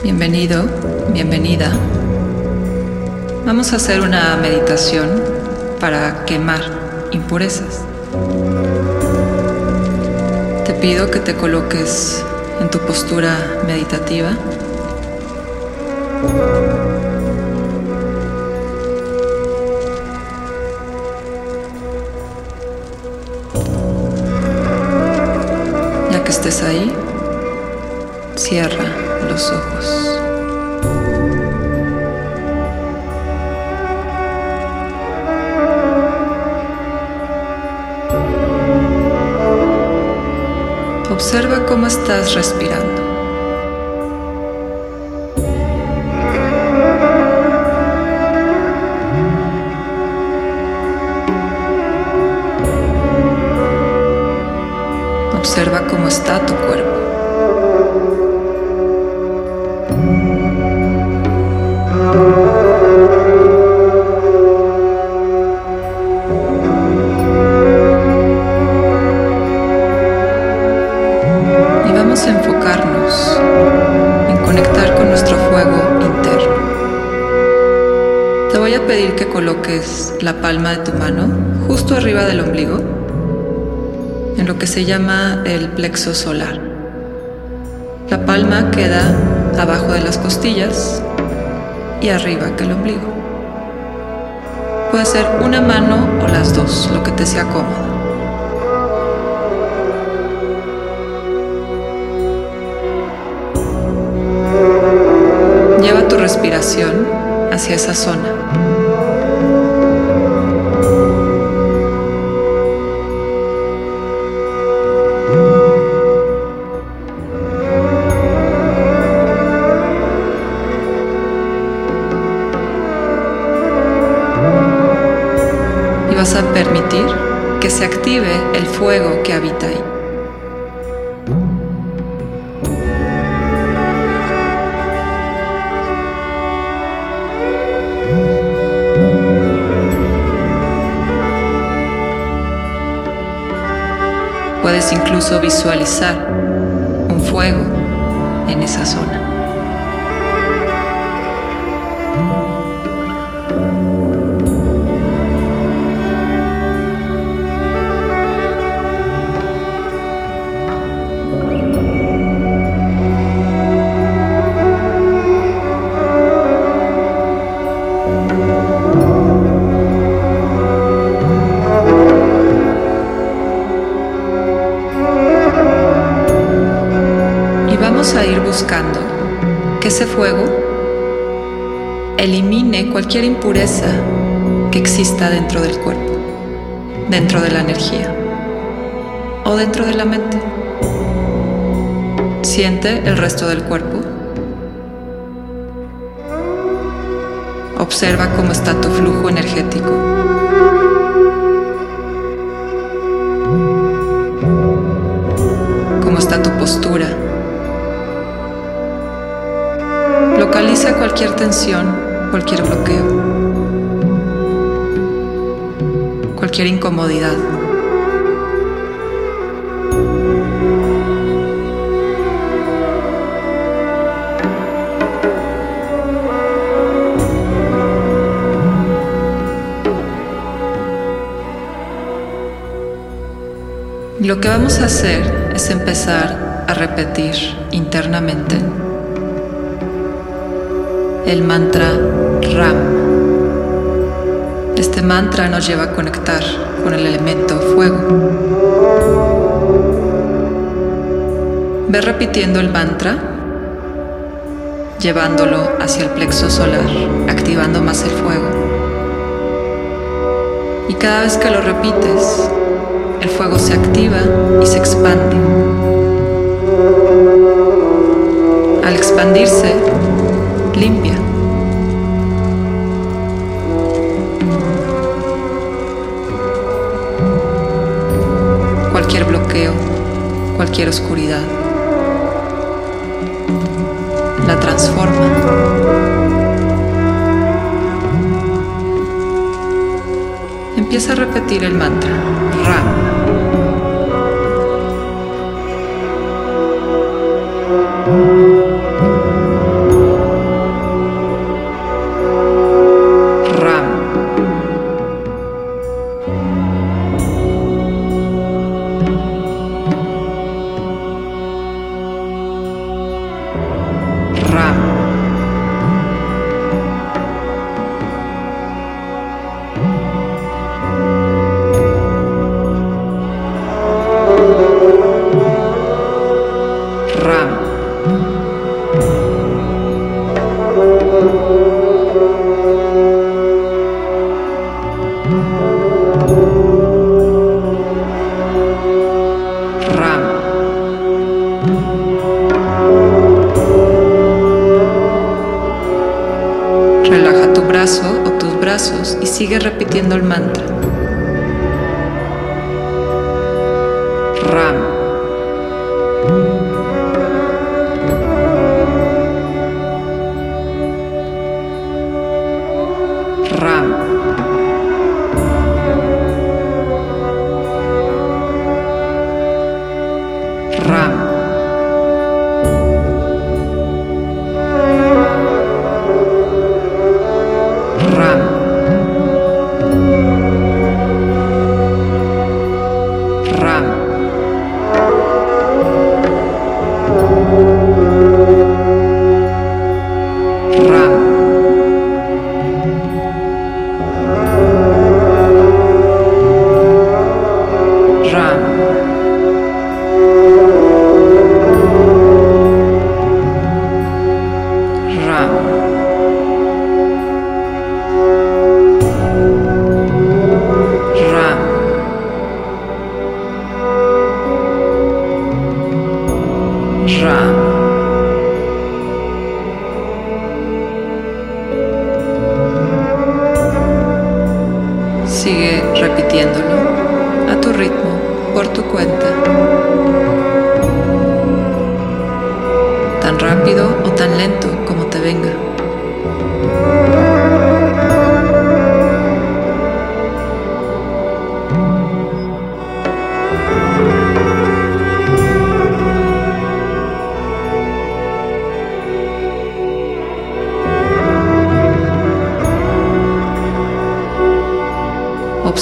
Bienvenido, bienvenida. Vamos a hacer una meditación para quemar impurezas. Te pido que te coloques en tu postura meditativa. Ya que estés ahí, cierra los ojos. Observa cómo estás respirando. Observa cómo está tu cuerpo. Que coloques la palma de tu mano justo arriba del ombligo, en lo que se llama el plexo solar. La palma queda abajo de las costillas y arriba que el ombligo. Puede ser una mano o las dos, lo que te sea cómodo. Lleva tu respiración hacia esa zona. Que se active el fuego que habita ahí. Puedes incluso visualizar un fuego en esa zona. Ese fuego elimine cualquier impureza que exista dentro del cuerpo, dentro de la energía o dentro de la mente. Siente el resto del cuerpo. Observa cómo está tu flujo energético. Cómo está tu postura. Localiza cualquier tensión, cualquier bloqueo, cualquier incomodidad. Lo que vamos a hacer es empezar a repetir internamente el mantra Ram. Este mantra nos lleva a conectar con el elemento fuego. Ve repitiendo el mantra, llevándolo hacia el plexo solar, activando más el fuego. Y cada vez que lo repites, el fuego se activa y se expande. Al expandirse, limpia. Cualquier bloqueo, cualquier oscuridad. La transforma. Empieza a repetir el mantra. Relaja tu brazo o tus brazos y sigue repitiendo el mantra. Ram. Джа.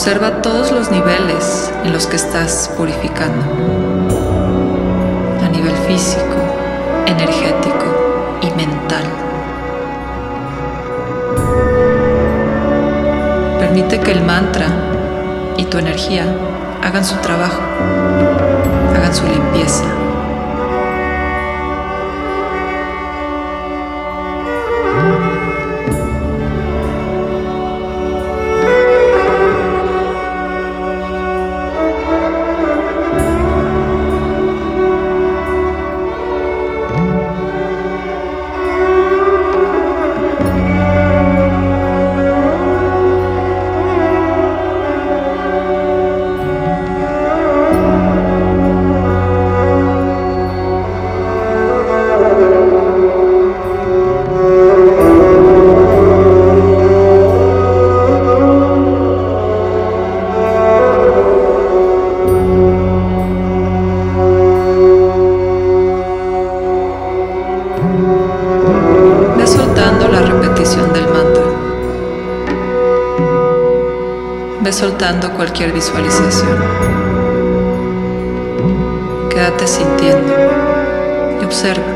Observa todos los niveles en los que estás purificando. A nivel físico, energético y mental. Permite que el mantra y tu energía hagan su trabajo, hagan su limpieza. Cualquier visualización. Quédate sintiendo y observa.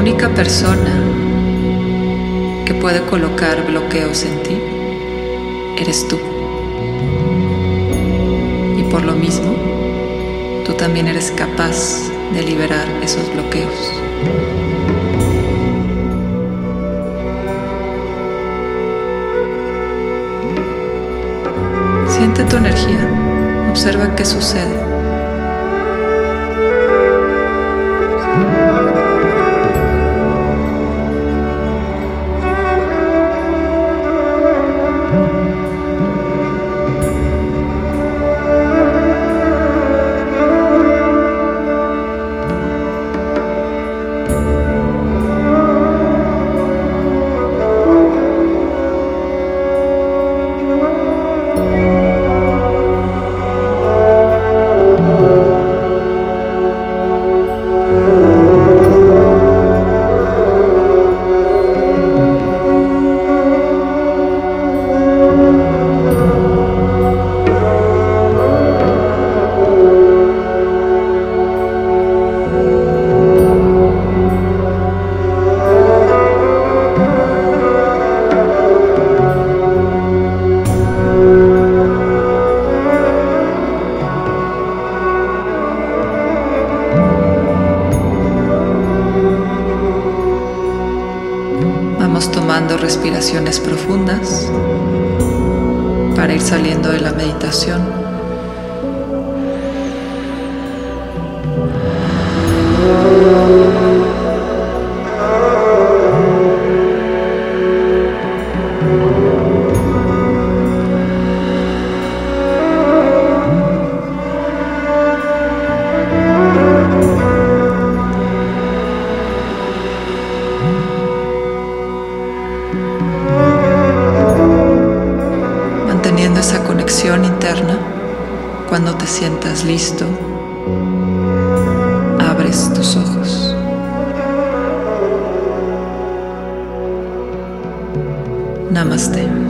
Única persona que puede colocar bloqueos en ti eres tú. Y por lo mismo, tú también eres capaz de liberar esos bloqueos. Siente tu energía, observa qué sucede. Tomando respiraciones profundas para ir saliendo de la meditación. Namaste.